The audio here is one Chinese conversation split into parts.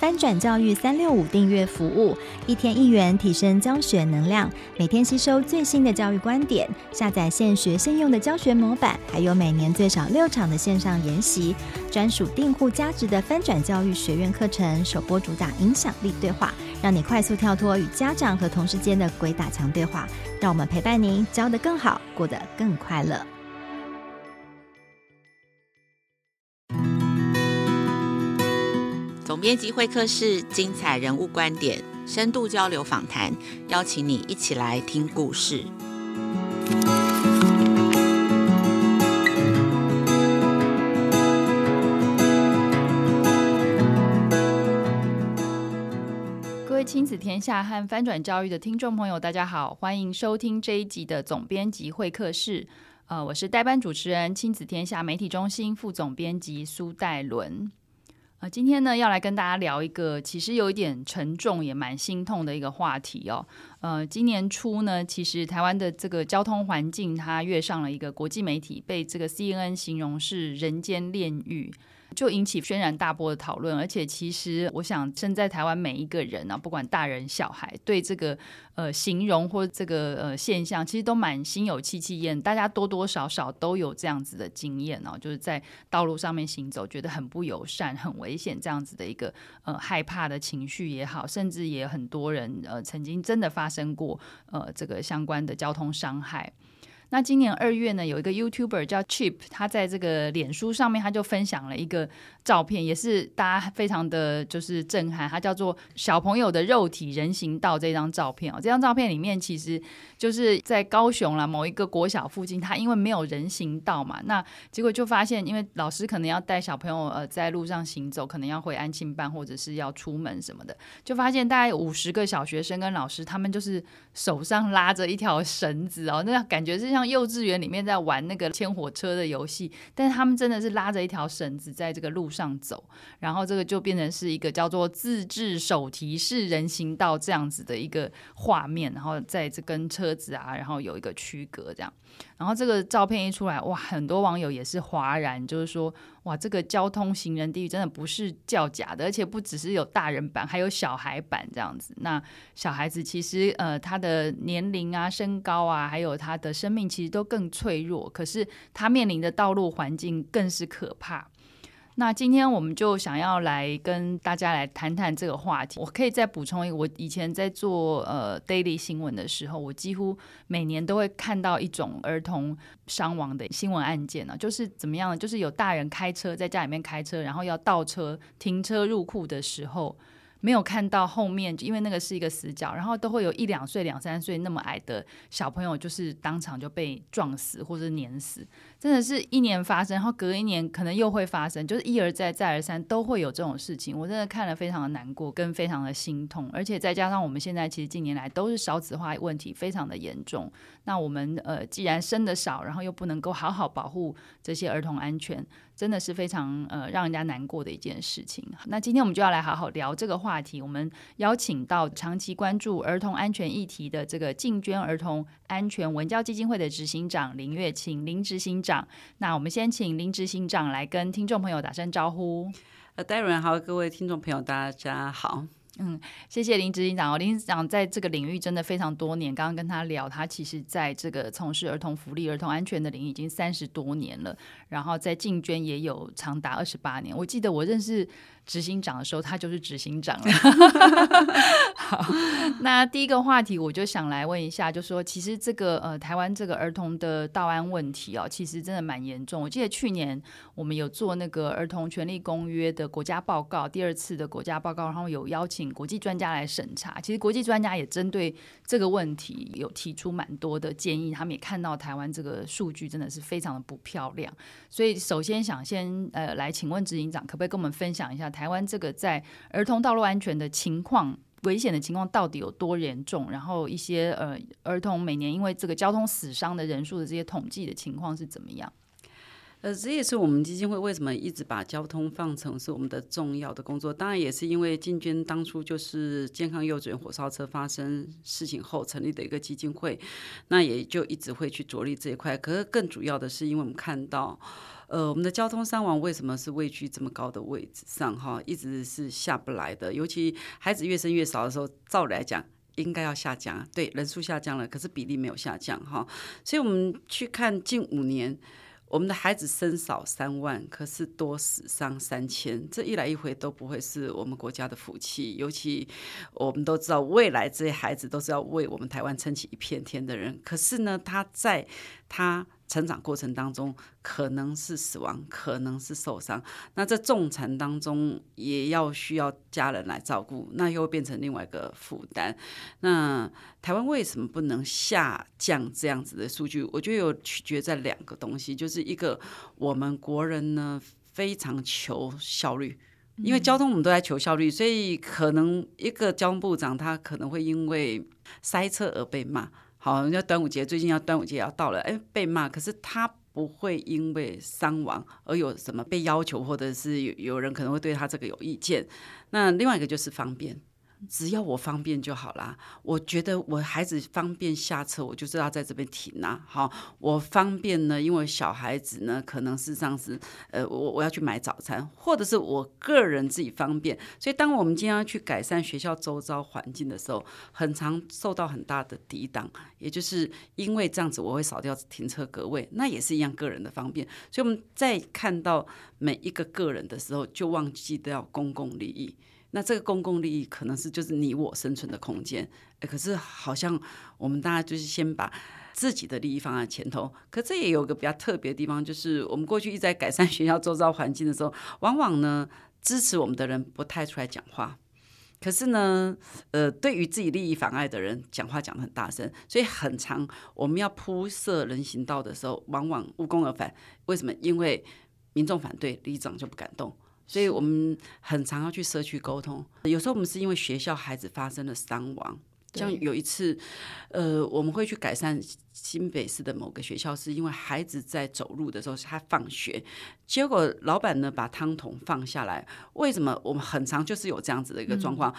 翻转教育三六五订阅服务，一天一元提升教学能量，每天吸收最新的教育观点，下载现学现用的教学模板，还有每年最少六场的线上研习，专属订户加值的翻转教育学院课程，首播主打影响力对话，让你快速跳脱与家长和同事间的鬼打墙对话，让我们陪伴您教得更好，过得更快乐。编辑会客室，精彩人物观点，深度交流访谈，邀请你一起来听故事。各位亲子天下和翻转教育的听众朋友，大家好，欢迎收听这一集的总编辑会客室。呃，我是代班主持人，亲子天下媒体中心副总编辑苏戴伦。啊，今天呢要来跟大家聊一个其实有一点沉重也蛮心痛的一个话题哦。呃，今年初呢，其实台湾的这个交通环境它跃上了一个国际媒体，被这个 CNN 形容是人间炼狱。就引起轩然大波的讨论，而且其实我想，身在台湾每一个人啊，不管大人小孩，对这个呃形容或这个呃现象，其实都蛮心有戚戚焉。大家多多少少都有这样子的经验哦，就是在道路上面行走，觉得很不友善、很危险这样子的一个呃害怕的情绪也好，甚至也很多人呃曾经真的发生过呃这个相关的交通伤害。那今年二月呢，有一个 YouTuber 叫 Chip，他在这个脸书上面，他就分享了一个照片，也是大家非常的就是震撼。他叫做“小朋友的肉体人行道”这张照片哦，这张照片里面其实就是在高雄啦某一个国小附近，他因为没有人行道嘛，那结果就发现，因为老师可能要带小朋友呃在路上行走，可能要回安亲班或者是要出门什么的，就发现大概五十个小学生跟老师，他们就是手上拉着一条绳子哦，那感觉是像。像幼稚园里面在玩那个牵火车的游戏，但是他们真的是拉着一条绳子在这个路上走，然后这个就变成是一个叫做自制手提式人行道这样子的一个画面，然后在这跟车子啊，然后有一个区隔这样。然后这个照片一出来，哇，很多网友也是哗然，就是说，哇，这个交通行人地狱真的不是叫假的，而且不只是有大人版，还有小孩版这样子。那小孩子其实呃，他的年龄啊、身高啊，还有他的生命其实都更脆弱，可是他面临的道路环境更是可怕。那今天我们就想要来跟大家来谈谈这个话题。我可以再补充一个，我以前在做呃 daily 新闻的时候，我几乎每年都会看到一种儿童伤亡的新闻案件呢，就是怎么样呢？就是有大人开车在家里面开车，然后要倒车停车入库的时候。没有看到后面，因为那个是一个死角，然后都会有一两岁、两三岁那么矮的小朋友，就是当场就被撞死或者碾死，真的是一年发生，然后隔一年可能又会发生，就是一而再、再而三都会有这种事情。我真的看了非常的难过，跟非常的心痛，而且再加上我们现在其实近年来都是少子化问题非常的严重，那我们呃既然生的少，然后又不能够好好保护这些儿童安全。真的是非常呃让人家难过的一件事情。那今天我们就要来好好聊这个话题。我们邀请到长期关注儿童安全议题的这个静娟儿童安全文教基金会的执行长林月琴林执行。那我们先请林执行长来跟听众朋友打声招呼。呃，戴伦好，各位听众朋友，大家好。嗯，谢谢林执行长哦。林执行长在这个领域真的非常多年。刚刚跟他聊，他其实在这个从事儿童福利、儿童安全的领域已经三十多年了。然后在竞捐也有长达二十八年。我记得我认识。执行长的时候，他就是执行长了。好，那第一个话题，我就想来问一下，就说其实这个呃，台湾这个儿童的道安问题哦，其实真的蛮严重。我记得去年我们有做那个儿童权利公约的国家报告，第二次的国家报告，然后有邀请国际专家来审查。其实国际专家也针对这个问题有提出蛮多的建议，他们也看到台湾这个数据真的是非常的不漂亮。所以首先想先呃来请问执行长，可不可以跟我们分享一下？台台湾这个在儿童道路安全的情况、危险的情况到底有多严重？然后一些呃儿童每年因为这个交通死伤的人数的这些统计的情况是怎么样？呃，这也是我们基金会为什么一直把交通放成是我们的重要的工作。当然，也是因为进军当初就是健康幼稚园火烧车发生事情后成立的一个基金会，那也就一直会去着力这一块。可是更主要的是，因为我们看到，呃，我们的交通伤亡为什么是位居这么高的位置上？哈，一直是下不来的。尤其孩子越生越少的时候，照理来讲应该要下降，对，人数下降了，可是比例没有下降，哈。所以我们去看近五年。我们的孩子生少三万，可是多死伤三千，这一来一回都不会是我们国家的福气。尤其我们都知道，未来这些孩子都是要为我们台湾撑起一片天的人。可是呢，他在他。成长过程当中，可能是死亡，可能是受伤。那在重残当中，也要需要家人来照顾，那又会变成另外一个负担。那台湾为什么不能下降这样子的数据？我觉得有取决在两个东西，就是一个我们国人呢非常求效率，因为交通我们都在求效率，所以可能一个交通部长他可能会因为塞车而被骂。好，人家端午节最近要端午节要到了，哎，被骂，可是他不会因为伤亡而有什么被要求，或者是有有人可能会对他这个有意见。那另外一个就是方便。只要我方便就好啦。我觉得我孩子方便下车，我就知道在这边停啊。好，我方便呢，因为小孩子呢，可能事实上是，呃，我我要去买早餐，或者是我个人自己方便。所以，当我们今天要去改善学校周遭环境的时候，很常受到很大的抵挡。也就是因为这样子，我会少掉停车格位，那也是一样个人的方便。所以，我们在看到每一个个人的时候，就忘记掉公共利益。那这个公共利益可能是就是你我生存的空间，可是好像我们大家就是先把自己的利益放在前头。可这也有个比较特别的地方，就是我们过去一直在改善学校周遭环境的时候，往往呢支持我们的人不太出来讲话，可是呢，呃，对于自己利益妨碍的人讲话讲得很大声，所以很常我们要铺设人行道的时候，往往无功而返。为什么？因为民众反对，里长就不敢动。所以我们很常要去社区沟通，有时候我们是因为学校孩子发生了伤亡，像有一次，呃，我们会去改善新北市的某个学校，是因为孩子在走路的时候，他放学，结果老板呢把汤桶放下来，为什么？我们很常就是有这样子的一个状况，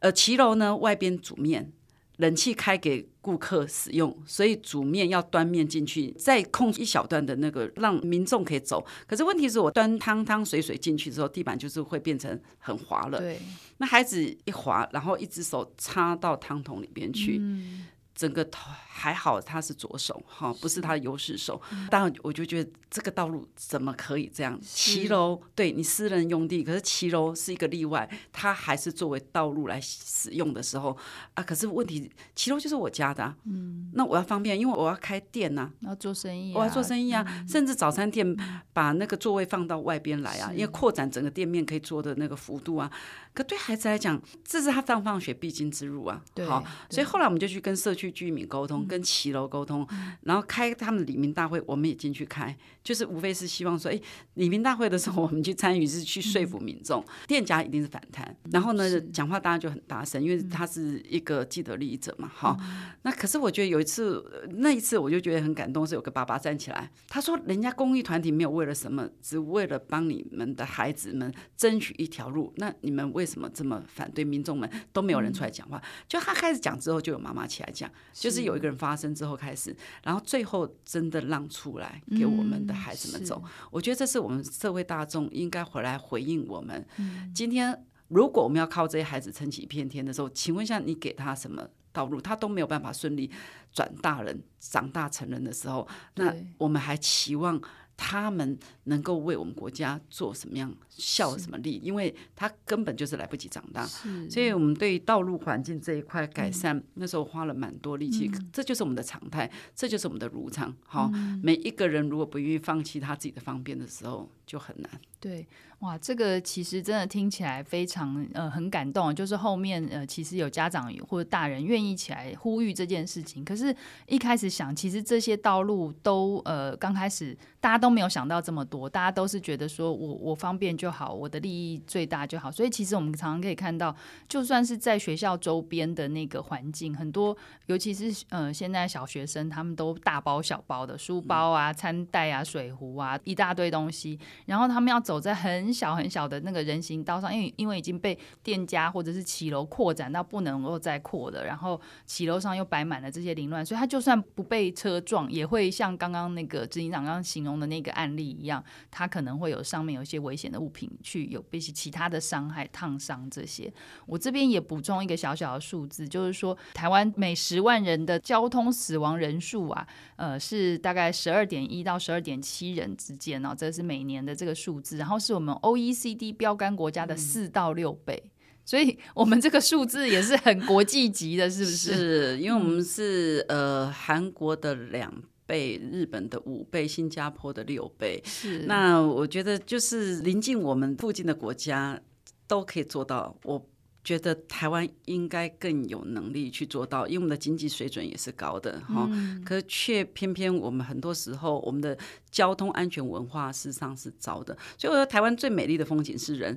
呃，骑楼呢外边煮面。冷气开给顾客使用，所以煮面要端面进去，再空一小段的那个让民众可以走。可是问题是我端汤汤水水进去之后，地板就是会变成很滑了。对，那孩子一滑，然后一只手插到汤桶里边去。嗯整个头还好，他是左手哈，不是他的优势手。当然，我就觉得这个道路怎么可以这样？骑楼对你私人用地，可是骑楼是一个例外，它还是作为道路来使用的时候啊。可是问题，骑楼就是我家的，啊，嗯，那我要方便，因为我要开店呐，啊，要做生意，啊，我要做生意啊。嗯，甚至早餐店把那个座位放到外边来啊，因为扩展整个店面可以做的那个幅度啊。可对孩子来讲，这是他上放学必经之路啊。对，好，所以后来我们就去跟社区居民沟通，嗯、跟骑楼沟通，然后开他们的里民大会，我们也进去开，就是无非是希望说，哎，里民大会的时候我们去参与，是去说服民众，嗯、店家一定是反弹，然后呢，讲话大家就很大声，因为他是一个既得利益者嘛。哈，嗯、那可是我觉得有一次，那一次我就觉得很感动，是有个爸爸站起来，他说，人家公益团体没有为了什么，只为了帮你们的孩子们争取一条路，那你们为为什么这么反对？民众们都没有人出来讲话。就他开始讲之后，就有妈妈起来讲，就是有一个人发声之后开始，然后最后真的让出来给我们的孩子们走。我觉得这是我们社会大众应该回来回应我们。今天如果我们要靠这些孩子撑起一片天的时候，请问一下，你给他什么道路？他都没有办法顺利转大人、长大成人的时候，那我们还期望？他们能够为我们国家做什么样效什么力？因为他根本就是来不及长大，所以我们对道路环境这一块改善，嗯、那时候花了蛮多力气。嗯、这就是我们的常态，这就是我们的如常。好，嗯、每一个人如果不愿意放弃他自己的方便的时候，就很难。对，哇，这个其实真的听起来非常呃很感动，就是后面呃其实有家长或者大人愿意起来呼吁这件事情。可是，一开始想，其实这些道路都呃刚开始大家都。没有想到这么多，大家都是觉得说我我方便就好，我的利益最大就好。所以其实我们常常可以看到，就算是在学校周边的那个环境，很多尤其是呃现在小学生，他们都大包小包的书包啊、餐袋啊、水壶啊，一大堆东西，然后他们要走在很小很小的那个人行道上，因为因为已经被店家或者是骑楼扩展到不能够再扩了，然后骑楼上又摆满了这些凌乱，所以他就算不被车撞，也会像刚刚那个执行长刚刚形容的那个案例一样，他可能会有上面有一些危险的物品去有被其他的伤害、烫伤这些。我这边也补充一个小小的数字，就是说台湾每十万人的交通死亡人数啊，呃，是大概十二点一到十二点七人之间哦，这是每年的这个数字，然后是我们 OECD 标杆国家的四到六倍。嗯所以我们这个数字也是很国际级的，是不是？是因为我们是呃韩国的两倍，日本的五倍，新加坡的六倍。是。那我觉得就是临近我们附近的国家都可以做到，我觉得台湾应该更有能力去做到，因为我们的经济水准也是高的哈。嗯。可是却偏偏我们很多时候我们的交通安全文化事实上是糟的。所以我说台湾最美丽的风景是人。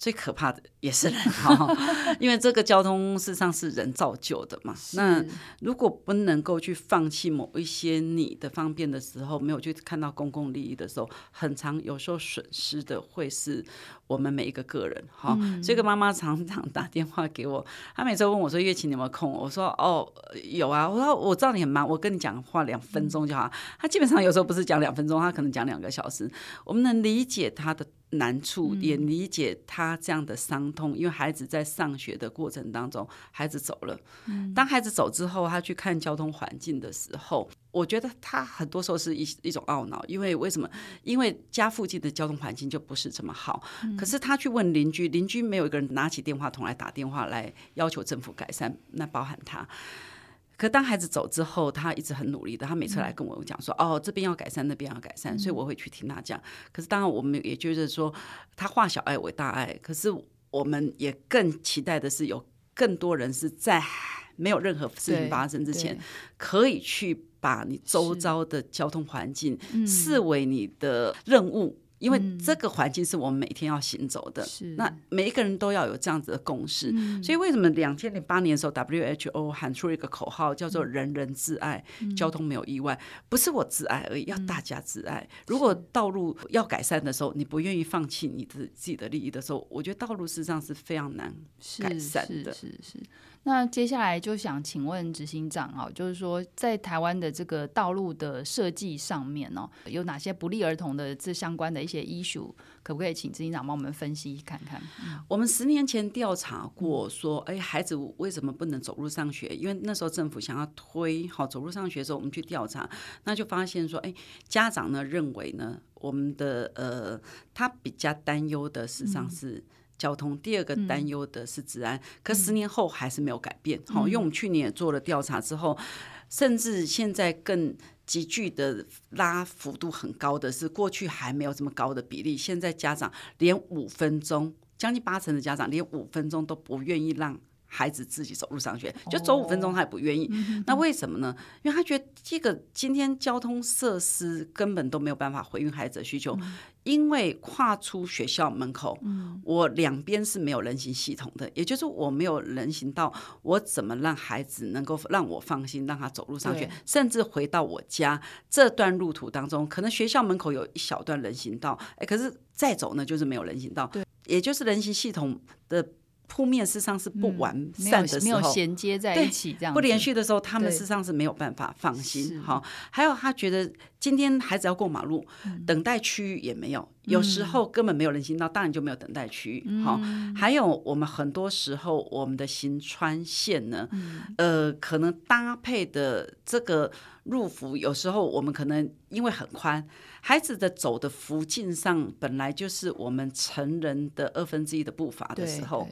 最可怕的也是人哈，因为这个交通事实上是人造就的嘛。那如果不能够去放弃某一些你的方便的时候，没有去看到公共利益的时候，很常有时候损失的会是我们每一个个人哈。这个妈妈常常打电话给我，她每次问我说：“月琴你有没有空？”我说：“哦，有啊。”我说：“我知道你很忙，我跟你讲话两分钟就好。”她基本上有时候不是讲两分钟，她可能讲两个小时。我们能理解她的。难处也理解他这样的伤痛，因为孩子在上学的过程当中，孩子走了。当孩子走之后，他去看交通环境的时候，我觉得他很多时候是一一种懊恼，因为为什么？因为家附近的交通环境就不是这么好。可是他去问邻居，邻居没有一个人拿起电话筒来打电话来要求政府改善，那包含他。可当孩子走之后，他一直很努力的。他每次来跟我讲说：“嗯、哦，这边要改善，那边要改善。”所以我会去听他讲。可是当然，我们也觉得说，他化小爱为大爱。可是我们也更期待的是，有更多人是在没有任何事情发生之前，可以去把你周遭的交通环境视为你的任务。因为这个环境是我们每天要行走的，嗯、那每一个人都要有这样子的共识。是所以为什么两千零八年的时候，WHO 喊出了一个口号，叫做“人人自爱，嗯、交通没有意外”，不是我自爱而已，要大家自爱。嗯、如果道路要改善的时候，你不愿意放弃你的自己的利益的时候，我觉得道路事实上是非常难改善的。是是，是，是。那接下来就想请问执行长啊，就是说在台湾的这个道路的设计上面哦，有哪些不利儿童的这相关的一些 issue，可不可以请执行长帮我们分析看看？我们十年前调查过，说，哎，孩子为什么不能走路上学？因为那时候政府想要推好走路上学的时候，我们去调查，那就发现说，哎，家长呢认为呢，我们的呃，他比较担忧的实际上是。嗯交通，第二个担忧的是治安，嗯、可十年后还是没有改变。好、嗯，因为我们去年也做了调查之后，甚至现在更急剧的拉幅度很高的是，过去还没有这么高的比例，现在家长连五分钟，将近八成的家长连五分钟都不愿意让。孩子自己走路上学，就走五分钟他也不愿意。哦、那为什么呢？因为他觉得这个今天交通设施根本都没有办法回应孩子的需求。嗯、因为跨出学校门口，嗯、我两边是没有人行系统的，也就是我没有人行道，我怎么让孩子能够让我放心让他走路上学？甚至回到我家这段路途当中，可能学校门口有一小段人行道，哎，可是再走呢就是没有人行道，对也就是人行系统的。铺面事实上是不完善的时候，嗯、没有衔接在一起，这样不连续的时候，他们事实上是没有办法放心。好，还有他觉得今天孩子要过马路，嗯、等待区域也没有，有时候根本没有人行道，当然就没有等待区域。好、嗯，还有我们很多时候我们的行穿线呢，嗯、呃，可能搭配的这个入幅，有时候我们可能因为很宽，孩子的走的幅径上本来就是我们成人的二分之一的步伐的时候。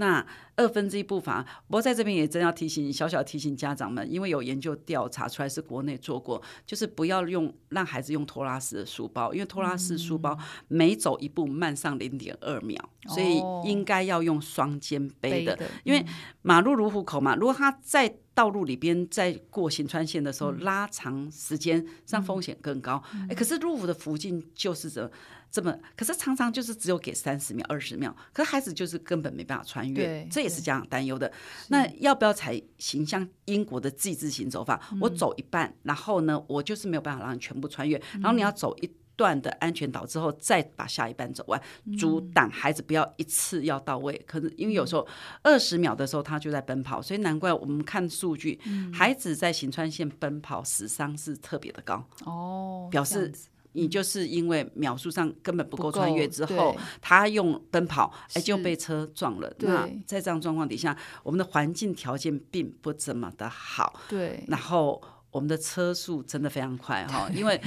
那二分之一步伐，不过在这边也真要提醒小小提醒家长们，因为有研究调查出来是国内做过，就是不要用让孩子用拖拉式的书包，因为拖拉式书包每走一步慢上零点二秒，嗯、所以应该要用双肩背的，背的因为马路如虎口嘛，如果他在道路里边在过行穿线的时候拉长时间，让风险更高。哎、嗯，可是路虎的附近就是这这么，可是常常就是只有给三十秒、二十秒，可是孩子就是根本没办法穿越，这也是家长担忧的。那要不要采行像英国的 G 字形走法？我走一半，然后呢，我就是没有办法让你全部穿越，然后你要走一段的安全岛之后，再把下一半走完，阻挡孩子不要一次要到位。可能因为有时候二十秒的时候他就在奔跑，所以难怪我们看数据，孩子在行川线奔跑死伤是特别的高哦，表示。你就是因为秒数上根本不够穿越之后，他用奔跑，哎，就被车撞了。那在这样状况底下，我们的环境条件并不怎么的好。对，然后我们的车速真的非常快哈，因为。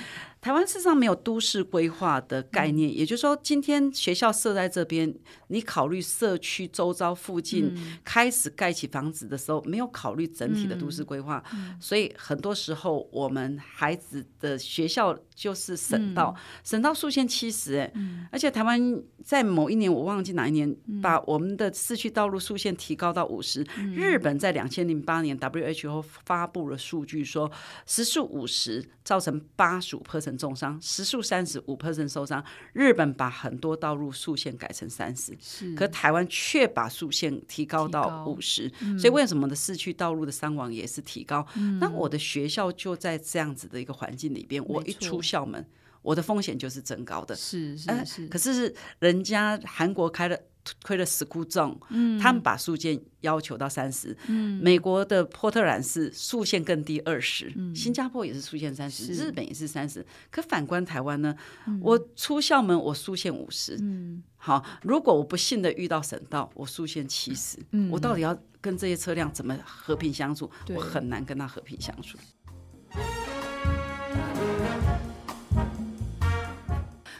台湾事实上没有都市规划的概念，嗯、也就是说，今天学校设在这边，你考虑社区周遭附近开始盖起房子的时候，没有考虑整体的都市规划，嗯、所以很多时候我们孩子的学校就是省道，嗯、省道速限七十，哎，而且台湾在某一年我忘记哪一年，把我们的市区道路速限提高到五十，嗯。日本在两千零八年 WHO 发布了数据说，时速五十造成八十五 percent。重伤，时速三十五 percent 受伤。日本把很多道路速限改成三十，可台湾却把速限提高到五十，嗯。所以为什么的市区道路的伤亡也是提高？嗯。那我的学校就在这样子的一个环境里边，我一出校门，我的风险就是增高的。是是是，是。可是人家韩国开了。亏了 school zone，嗯，他们把速限要求到三十，嗯，美国的波特兰是速限更低二十，嗯，新加坡也是速限三十，日本也是三十，可反观台湾呢，嗯，我出校门我速限五十，嗯，好，如果我不幸的遇到省道，我速限七十，嗯，我到底要跟这些车辆怎么和平相处？我很难跟他和平相处。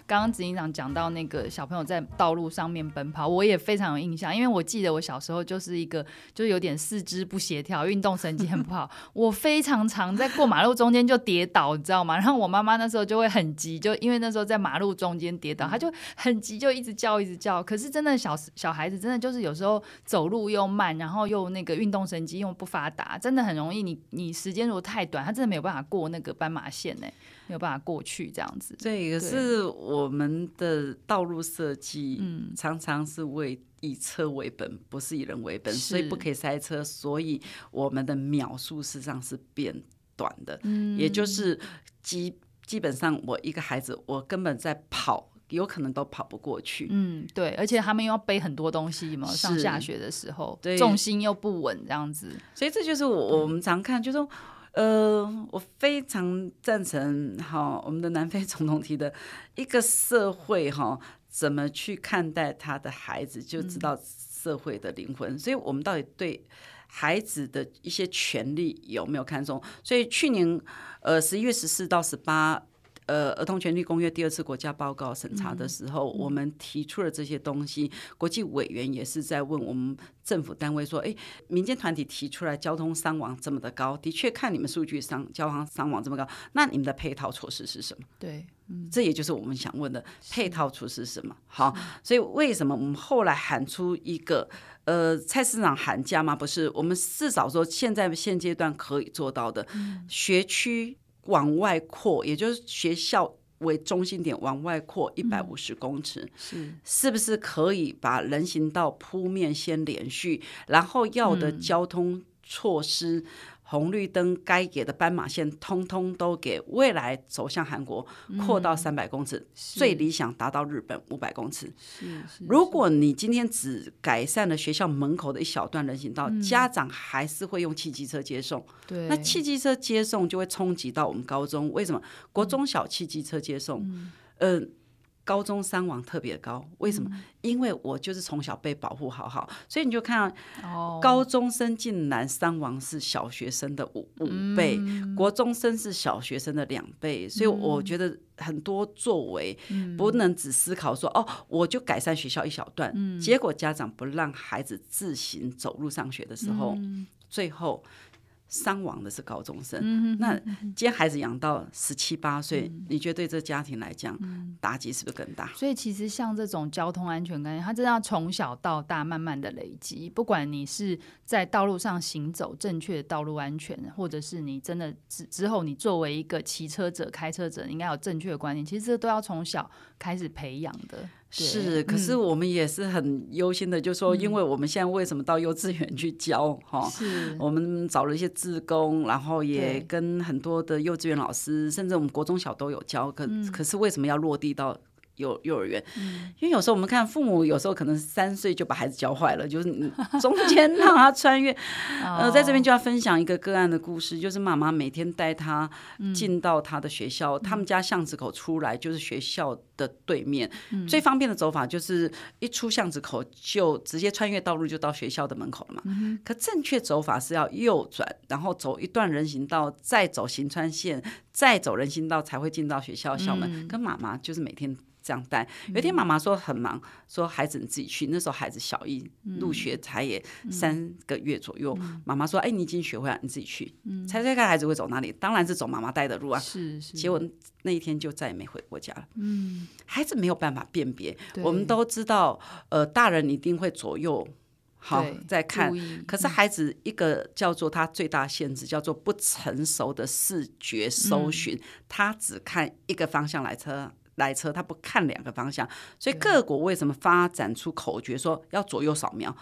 刚刚执行长讲到那个小朋友在道路上面奔跑，我也非常有印象，因为我记得我小时候就是一个就有点四肢不协调、运动神经很不好，我非常常在过马路中间就跌倒，你知道吗？然后我妈妈那时候就会很急，就因为那时候在马路中间跌倒，她就很急，就一直叫一直叫。可是真的小小孩子真的就是有时候走路又慢，然后又那个运动神经又不发达，真的很容易你你时间如果太短，他真的没有办法过那个斑马线呢。没有办法过去这样子，这个是我们的道路设计，嗯，常常是为以车为本，不是以人为本，所以不可以塞车，所以我们的秒数实际上是变短的，嗯，也就是基基本上我一个孩子，我根本在跑，有可能都跑不过去，嗯，对，而且他们又要背很多东西嘛，上下学的时候，对，重心又不稳这样子，所以这就是我我们常看，就是说。呃，我非常赞成哈，我们的南非总统提的一个社会哈，怎么去看待他的孩子，就知道社会的灵魂。所以，我们到底对孩子的一些权利有没有看重？所以，去年呃十一月十四到十八。呃，儿童权利公约第二次国家报告审查的时候，我们提出了这些东西。国际委员也是在问我们政府单位说：“哎，民间团体提出来交通伤亡这么的高，的确看你们数据上交通伤亡这么高，那你们的配套措施是什么？”对，嗯，这也就是我们想问的配套措施是什么？好，所以为什么我们后来喊出一个呃，菜市场喊价吗？不是，我们至少说现在现阶段可以做到的、嗯、学区。往外扩，也就是学校为中心点往外扩一百五十公尺，嗯，是是不是可以把人行道铺面先连续，然后要的交通措施？嗯红绿灯该给的斑马线，通通都给。未来走向韩国，扩到三百公尺，嗯，最理想达到日本五百公尺。如果你今天只改善了学校门口的一小段人行道，嗯，家长还是会用汽机车接送。对，那汽机车接送就会冲击到我们高中。为什么国中小汽机车接送？嗯。呃高中伤亡特别高，为什么？嗯、因为我就是从小被保护好好，所以你就看到，高中生竟然伤亡是小学生的五五倍，嗯、国中生是小学生的两倍，所以我觉得很多作为不能只思考说、嗯、哦，我就改善学校一小段，嗯、结果家长不让孩子自行走路上学的时候，嗯、最后。伤亡的是高中生，那今天孩子养到十七八岁，嗯、你觉得对这家庭来讲，嗯、打击是不是更大？所以其实像这种交通安全概念，它真的要从小到大慢慢的累积。不管你是在道路上行走正确的道路安全，或者是你真的之之后你作为一个骑车者、开车者，你应该有正确的观念。其实这都要从小开始培养的。是，可是我们也是很忧心的，嗯、就说，因为我们现在为什么到幼稚园去教哈？是，我们找了一些志工，然后也跟很多的幼稚园老师，甚至我们国中小都有教，可、嗯、可是为什么要落地到？幼幼儿园，因为有时候我们看父母，有时候可能三岁就把孩子教坏了，就是你中间让他穿越。呃，在这边就要分享一个个案的故事，就是妈妈每天带他进到他的学校，他们家巷子口出来就是学校的对面，最方便的走法就是一出巷子口就直接穿越道路就到学校的门口了嘛。可正确走法是要右转，然后走一段人行道，再走行川线，再走人行道才会进到学校校门。跟妈妈就是每天。这样带。有一天妈妈说很忙，说孩子你自己去。那时候孩子小一入学才也三个月左右。妈妈说：“哎，你已经学会了，你自己去。”猜猜看孩子会走哪里？当然是走妈妈带的路啊。是是。结果那一天就再也没回过家了。嗯。孩子没有办法辨别。我们都知道，呃，大人一定会左右好再看。可是孩子一个叫做他最大限制，叫做不成熟的视觉搜寻，他只看一个方向来车。来车，他不看两个方向，所以各国为什么发展出口诀说要左右扫描，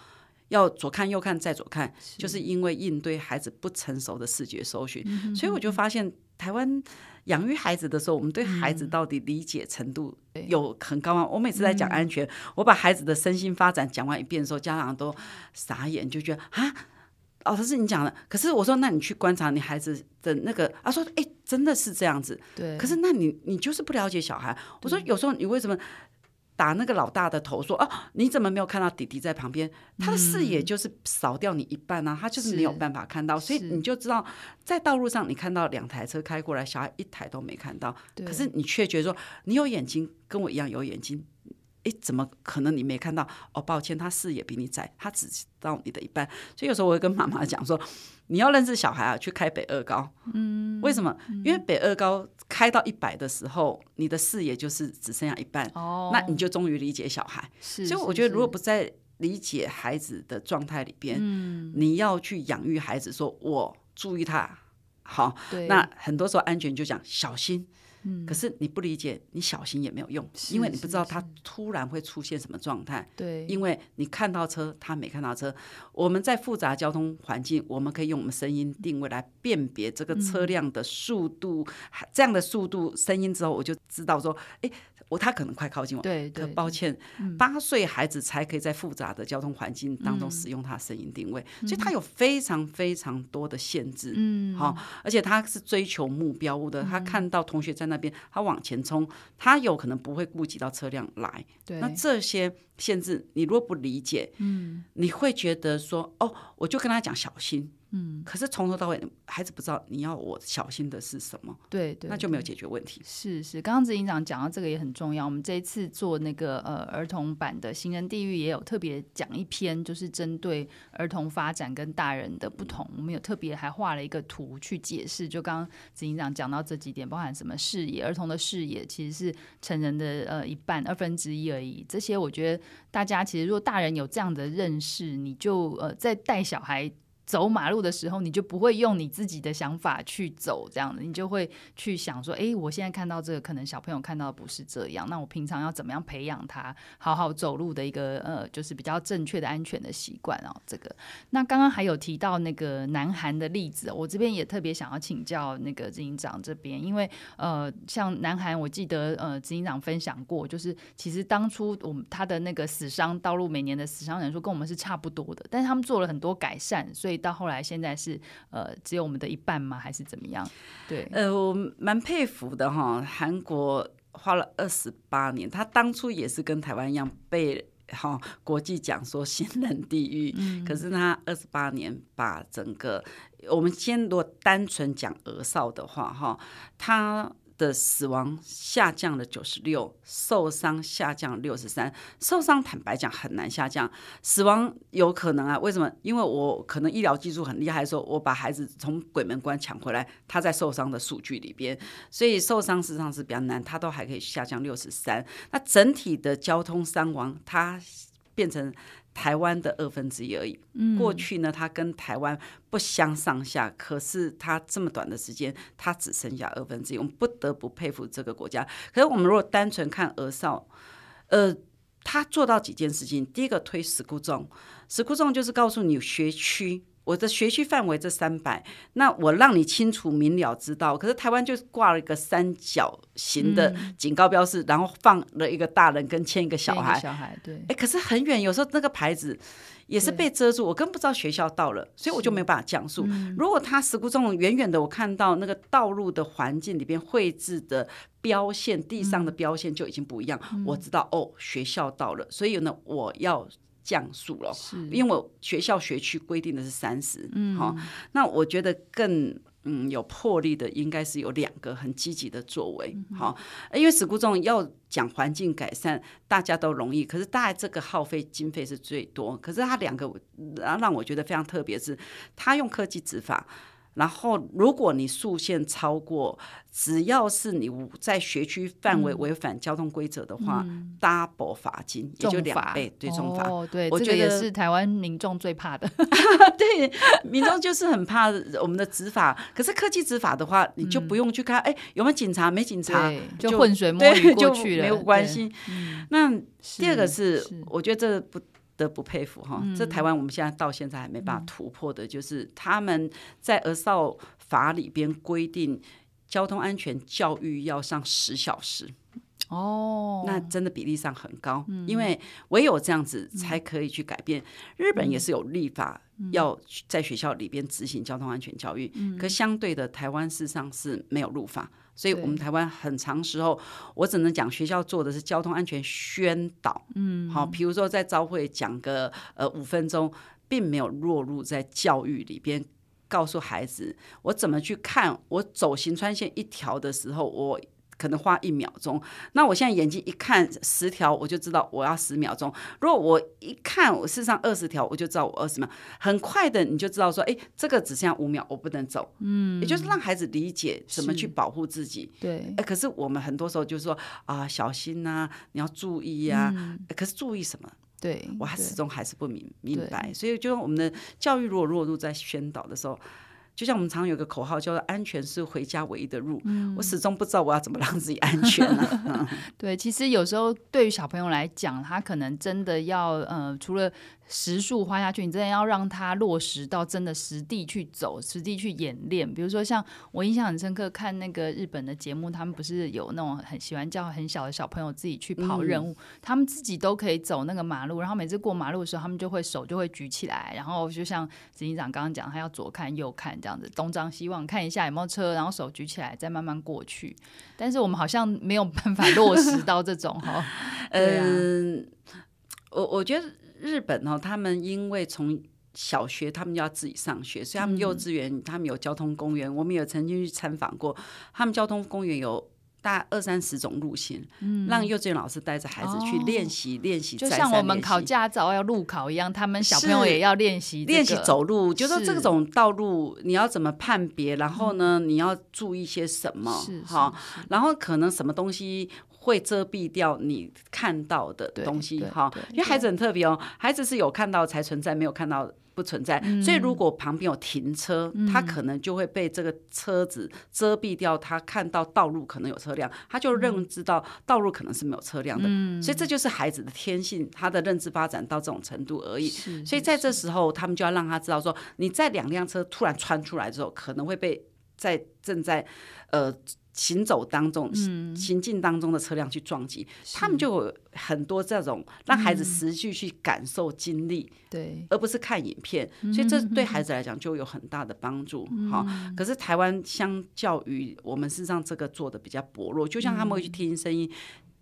要左看右看再左看，是就是因为应对孩子不成熟的视觉搜寻。嗯、所以我就发现，台湾养育孩子的时候，我们对孩子到底理解程度有很高吗？嗯、我每次在讲安全，嗯、我把孩子的身心发展讲完一遍的时候，家长都傻眼，就觉得啊。哦，这是你讲的。可是我说，那你去观察你孩子的那个，他、啊、说，哎，真的是这样子。对。可是那你你就是不了解小孩。我说，有时候你为什么打那个老大的头说，说哦，你怎么没有看到弟弟在旁边？他的视野就是扫掉你一半啊，他就是没有办法看到。所以你就知道，在道路上你看到两台车开过来，小孩一台都没看到。对可是你却觉得说，你有眼睛，跟我一样有眼睛。哎，怎么可能你没看到？哦，抱歉，他视野比你窄，他只知道你的一半。所以有时候我会跟妈妈讲说，你要认识小孩啊，去开北二高。嗯，为什么？嗯、因为北二高开到一百的时候，你的视野就是只剩下一半。哦，那你就终于理解小孩。是，所以我觉得，如果不在理解孩子的状态里边，嗯，你要去养育孩子，说我注意他，好，对那很多时候安全就讲小心。嗯，可是你不理解，你小心也没有用，因为你不知道他突然会出现什么状态。对，因为你看到车，他没看到车。我们在复杂交通环境，我们可以用我们声音定位来辨别这个车辆的速度，嗯、这样的速度声音之后，我就知道说，哎。我他可能快靠近我，对，对，可抱歉，八岁孩子才可以在复杂的交通环境当中使用他声音定位，嗯、所以他有非常非常多的限制，嗯，好，而且他是追求目标的，嗯、他看到同学在那边，他往前冲，他有可能不会顾及到车辆来，对，那这些限制你如果不理解，嗯，你会觉得说，哦，我就跟他讲小心。嗯，可是从头到尾，孩子不知道你要我小心的是什么，对对，那就没有解决问题。是是，刚刚执行长讲到这个也很重要。我们这一次做那个呃儿童版的行人地狱，也有特别讲一篇，就是针对儿童发展跟大人的不同。嗯、我们有特别还画了一个图去解释。就刚刚执行长讲到这几点，包含什么视野，儿童的视野其实是成人的呃一半二分之一而已。这些我觉得大家其实如果大人有这样的认识，你就呃在带小孩。走马路的时候，你就不会用你自己的想法去走，这样子，你就会去想说，哎，我现在看到这个，可能小朋友看到的不是这样，那我平常要怎么样培养他好好走路的一个呃，就是比较正确的安全的习惯哦。这个，那刚刚还有提到那个南韩的例子，我这边也特别想要请教那个执行长这边，因为呃，像南韩，我记得呃，执行长分享过，就是其实当初我们他的那个死伤道路每年的死伤人数跟我们是差不多的，但是他们做了很多改善，所以。到后来，现在是呃，只有我们的一半吗？还是怎么样？对，呃，我蛮佩服的哈，韩国花了二十八年，他当初也是跟台湾一样被哈国际讲说行人地狱，嗯、可是他二十八年把整个，我们先如果单纯讲俄少的话哈，他。的死亡下降了九十六，受伤下降六十三。受伤坦白讲很难下降，死亡有可能啊？为什么？因为我可能医疗技术很厉害的时候，我把孩子从鬼门关抢回来，他在受伤的数据里边，所以受伤实际上是比较难，他都还可以下降六十三。那整体的交通伤亡，它变成。台湾的二分之一而已。过去呢，它跟台湾不相上下，可是它这么短的时间，它只剩下二分之一。我们不得不佩服这个国家。可是我们如果单纯看俄少，呃，他做到几件事情。第一个推十箍重，十箍重就是告诉你学区。我的学区范围这三百，那我让你清楚明了知道。可是台湾就挂了一个三角形的警告标示，嗯、然后放了一个大人跟牵一个小孩。小孩对，哎、欸，可是很远，有时候那个牌子也是被遮住，我根本不知道学校到了，所以我就没有办法讲述。嗯、如果他事故中远远的，我看到那个道路的环境里边绘制的标线，地上的标线就已经不一样，嗯、我知道哦，学校到了，所以呢，我要。降速了，是。因为我学校学区规定的是三十，嗯，好，那我觉得更嗯有魄力的应该是有两个很积极的作为，好、因为史孤仲要讲环境改善，大家都容易，可是大概这个耗费经费是最多，可是他两个让让我觉得非常特别是，他用科技执法。然后，如果你速限超过，只要是你在学区范围违反交通规则的话、嗯、，double 罚金，也就两倍，对重罚。哦，对，我觉得也是台湾民众最怕的。对，民众就是很怕我们的执法。可是科技执法的话，你就不用去看，哎、嗯，有没有警察？没警察，就混水摸鱼过去了，没有关系。那第二个是，是我觉得这不。得不佩服哈，这台湾我们现在到现在还没办法突破的，就是他们在儿少法里边规定交通安全教育要上十小时哦，那真的比例上很高，因为唯有这样子才可以去改变。日本也是有立法要在学校里边执行交通安全教育，可相对的台湾事实上是没有入法。所以，我们台湾很长时候，我只能讲学校做的是交通安全宣导，嗯，好，比如说在朝会讲个呃五分钟，并没有落入在教育里边，告诉孩子我怎么去看，我走行穿线一条的时候，我。可能花一秒钟，那我现在眼睛一看十条，我就知道我要十秒钟。如果我一看我事实上二十条，我就知道我二十秒。很快的，你就知道说，哎，这个只剩下五秒，我不能走。嗯，也就是让孩子理解怎么去保护自己。对，哎，可是我们很多时候就是说啊，小心呐、啊，你要注意呀、啊。嗯、可是注意什么？对，我还始终还是不明明白。所以，就我们的教育如果落入在宣导的时候。就像我们常有个口号叫做“安全是回家唯一的路”，嗯、我始终不知道我要怎么让自己安全？对，其实有时候对于小朋友来讲，他可能真的要呃，除了。时数花下去，你真的要让他落实到真的实地去走，实地去演练。比如说，像我印象很深刻，看那个日本的节目，他们不是有那种很喜欢叫很小的小朋友自己去跑任务，嗯、他们自己都可以走那个马路，然后每次过马路的时候，他们就会手就会举起来，然后就像执行长刚刚讲，他要左看右看这样子，东张西望看一下有没有车，然后手举起来再慢慢过去。但是我们好像没有办法落实到这种哈。嗯，我我觉得。日本哦，他们因为从小学他们要自己上学，所以他们幼稚园他们有交通公园，嗯、我们有曾经去参访过。他们交通公园有大二三十种路线，嗯、让幼稚园老师带着孩子去练习练习。就像我们考驾照要路考一样，他们小朋友也要练习练习走路。就说这种道路你要怎么判别，然后呢，你要注意些什么？好，然后可能什么东西。会遮蔽掉你看到的东西，哈，因为孩子很特别哦，孩子是有看到才存在，没有看到不存在。嗯、所以如果旁边有停车，嗯、他可能就会被这个车子遮蔽掉，他看到道路可能有车辆，他就认知到道路可能是没有车辆的。嗯、所以这就是孩子的天性，他的认知发展到这种程度而已。所以在这时候，他们就要让他知道说，你在两辆车突然穿出来之后，可能会被在正在呃。行走当中、嗯、行进当中的车辆去撞击，他们就有很多这种让孩子实际去感受经历，对、嗯，而不是看影片，所以这对孩子来讲就有很大的帮助。哈、嗯，可是台湾相较于我们事实上这个做的比较薄弱，就像他们会去听声音。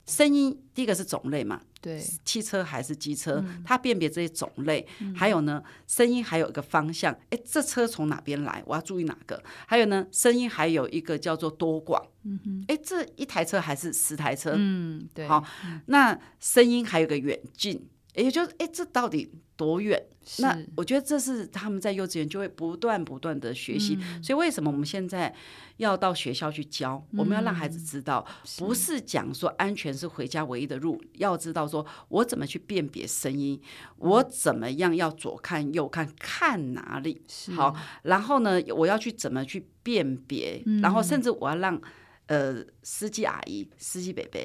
声音第一个是种类嘛，对，汽车还是机车，嗯、它辨别这些种类，嗯、还有呢，声音还有一个方向，哎，这车从哪边来，我要注意哪个？还有呢，声音还有一个叫做多广，嗯哼，哎，这一台车还是十台车，嗯，对，好，那声音还有个远近。也就是，哎，这到底多远？那我觉得这是他们在幼稚园就会不断不断的学习。嗯、所以为什么我们现在要到学校去教？嗯、我们要让孩子知道，不是讲说安全是回家唯一的路，要知道说我怎么去辨别声音，我怎么样要左看右看，看哪里好，然后呢，我要去怎么去辨别，嗯、然后甚至我要让呃司机阿姨、司机伯伯。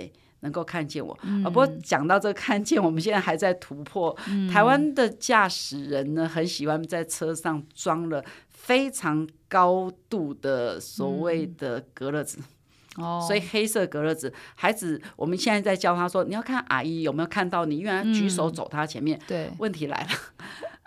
能够看见我，嗯、不过讲到这个看见，我们现在还在突破。嗯、台湾的驾驶人呢，很喜欢在车上装了非常高度的所谓的隔热纸，哦、嗯，所以黑色隔热纸，孩子，我们现在在教他说，你要看阿姨有没有看到你，因为他举手走他前面。对、嗯，问题来了，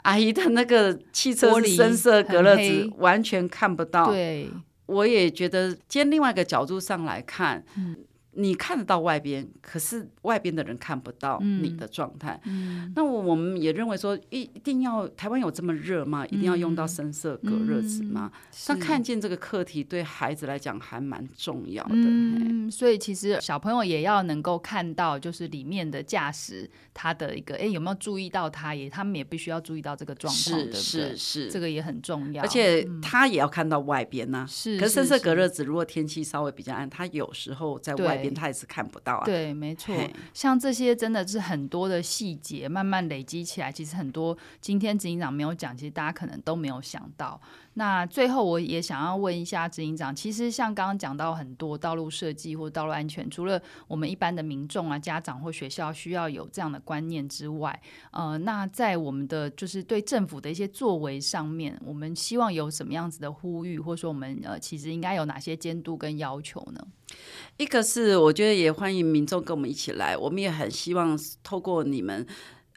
阿姨的那个汽车深色隔热纸完全看不到。对，我也觉得，今天另外一个角度上来看，嗯。你看得到外边，可是外边的人看不到你的状态。嗯、那我我们也认为说，一一定要台湾有这么热吗？嗯、一定要用到深色隔热纸吗？那、嗯、看见这个课题对孩子来讲还蛮重要的。嗯，所以其实小朋友也要能够看到，就是里面的驾驶他的一个，哎，有没有注意到他？也他们也必须要注意到这个状况，是对不对？是是，这个也很重要。而且他也要看到外边呢、啊。是，可是深色隔热纸如果天气稍微比较暗，他有时候在外边。他也是看不到啊。对，没错。像这些真的是很多的细节，慢慢累积起来，其实很多今天执行长没有讲，其实大家可能都没有想到。那最后我也想要问一下执行长，其实像刚刚讲到很多道路设计或道路安全，除了我们一般的民众啊、家长或学校需要有这样的观念之外，呃，那在我们的就是对政府的一些作为上面，我们希望有什么样子的呼吁，或者说我们呃其实应该有哪些监督跟要求呢？一个是我觉得也欢迎民众跟我们一起来，我们也很希望透过你们。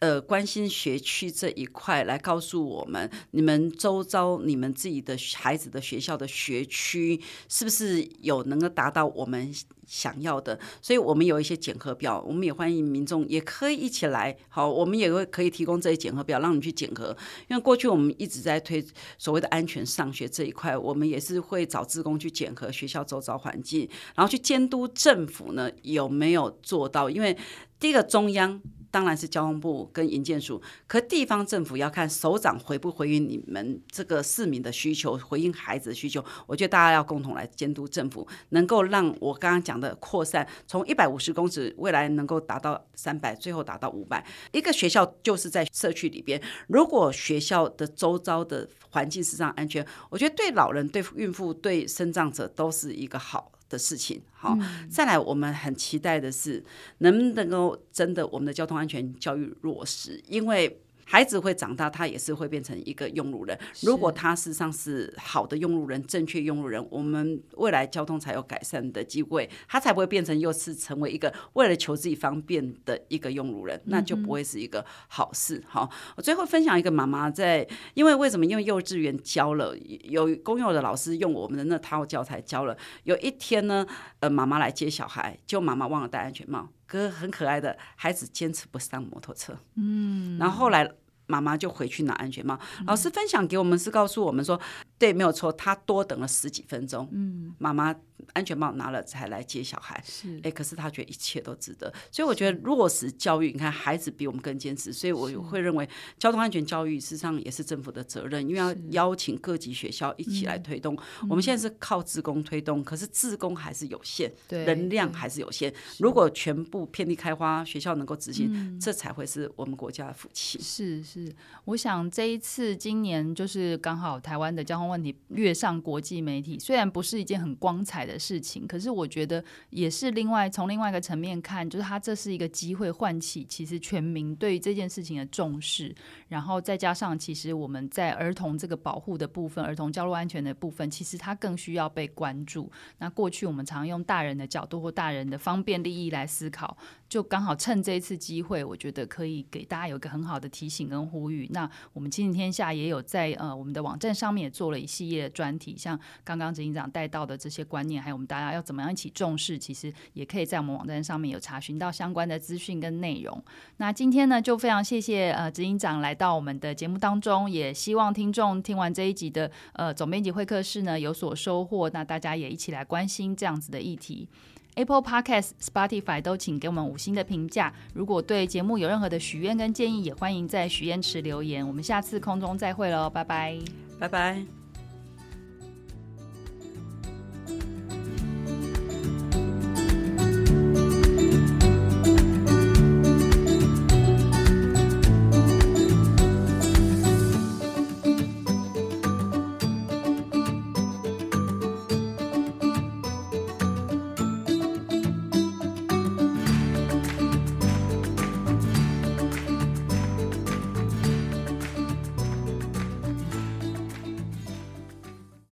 呃，关心学区这一块，来告诉我们，你们周遭你们自己的孩子的学校的学区，是不是有能够达到我们想要的？所以我们有一些检核表，我们也欢迎民众也可以一起来。好，我们也会可以提供这些检核表，让你去检核。因为过去我们一直在推所谓的安全上学这一块，我们也是会找职工去检核学校周遭环境，然后去监督政府呢有没有做到。因为第一个中央。当然是交通部跟营建署，可地方政府要看首长回不回应你们这个市民的需求，回应孩子的需求。我觉得大家要共同来监督政府，能够让我刚刚讲的扩散，从一百五十公尺未来能够达到三百，最后达到五百。一个学校就是在社区里边，如果学校的周遭的环境是这样安全，我觉得对老人、对孕妇、对身障者都是一个好的事情，好，再来，我们很期待的是，能不能够真的我们的交通安全教育落实，因为。孩子会长大，他也是会变成一个用路人。如果他事实上是好的用路人，正确用路人，我们未来交通才有改善的机会，他才不会变成又是成为一个为了求自己方便的一个用路人，那就不会是一个好事。好，我最后分享一个妈妈在，因为为什么？因为幼稚园教了，有公幼的老师用我们的那套教材教了。有一天呢，呃，妈妈来接小孩，就妈妈忘了戴安全帽。哥很可爱的孩子坚持不上摩托车，嗯，然后后来妈妈就回去拿安全帽。嗯、老师分享给我们是告诉我们说，对，没有错，他多等了十几分钟，嗯，妈妈。安全帽拿了才来接小孩，是哎、欸，可是他觉得一切都值得，所以我觉得落实教育，你看孩子比我们更坚持，所以我会认为交通安全教育事实上也是政府的责任，因为要邀请各级学校一起来推动。嗯、我们现在是靠自工推动，可是自工还是有限，对人量还是有限。如果全部遍地开花，学校能够执行，嗯、这才会是我们国家的福气。是是，我想这一次今年就是刚好台湾的交通问题跃上国际媒体，虽然不是一件很光彩的。事情。可是我觉得也是另外从另外一个层面看，就是他这是一个机会，唤起其实全民对于这件事情的重视。然后再加上，其实我们在儿童这个保护的部分，儿童交通安全的部分，其实他更需要被关注。那过去我们常用大人的角度或大人的方便利益来思考，就刚好趁这一次机会，我觉得可以给大家有一个很好的提醒跟呼吁。那我们亲子天下也有在呃我们的网站上面也做了一系列的专题，像刚刚执行长带到的这些观念，还有我们大家要怎么样一起重视，其实也可以在我们网站上面有查询到相关的资讯跟内容。那今天呢，就非常谢谢呃执行长来到我们的节目当中，也希望听众听完这一集的呃总编辑会客室呢有所收获。那大家也一起来关心这样子的议题。Apple Podcast、Spotify 都请给我们五星的评价。如果对节目有任何的许愿跟建议，也欢迎在许愿池留言。我们下次空中再会喽，拜拜，拜拜。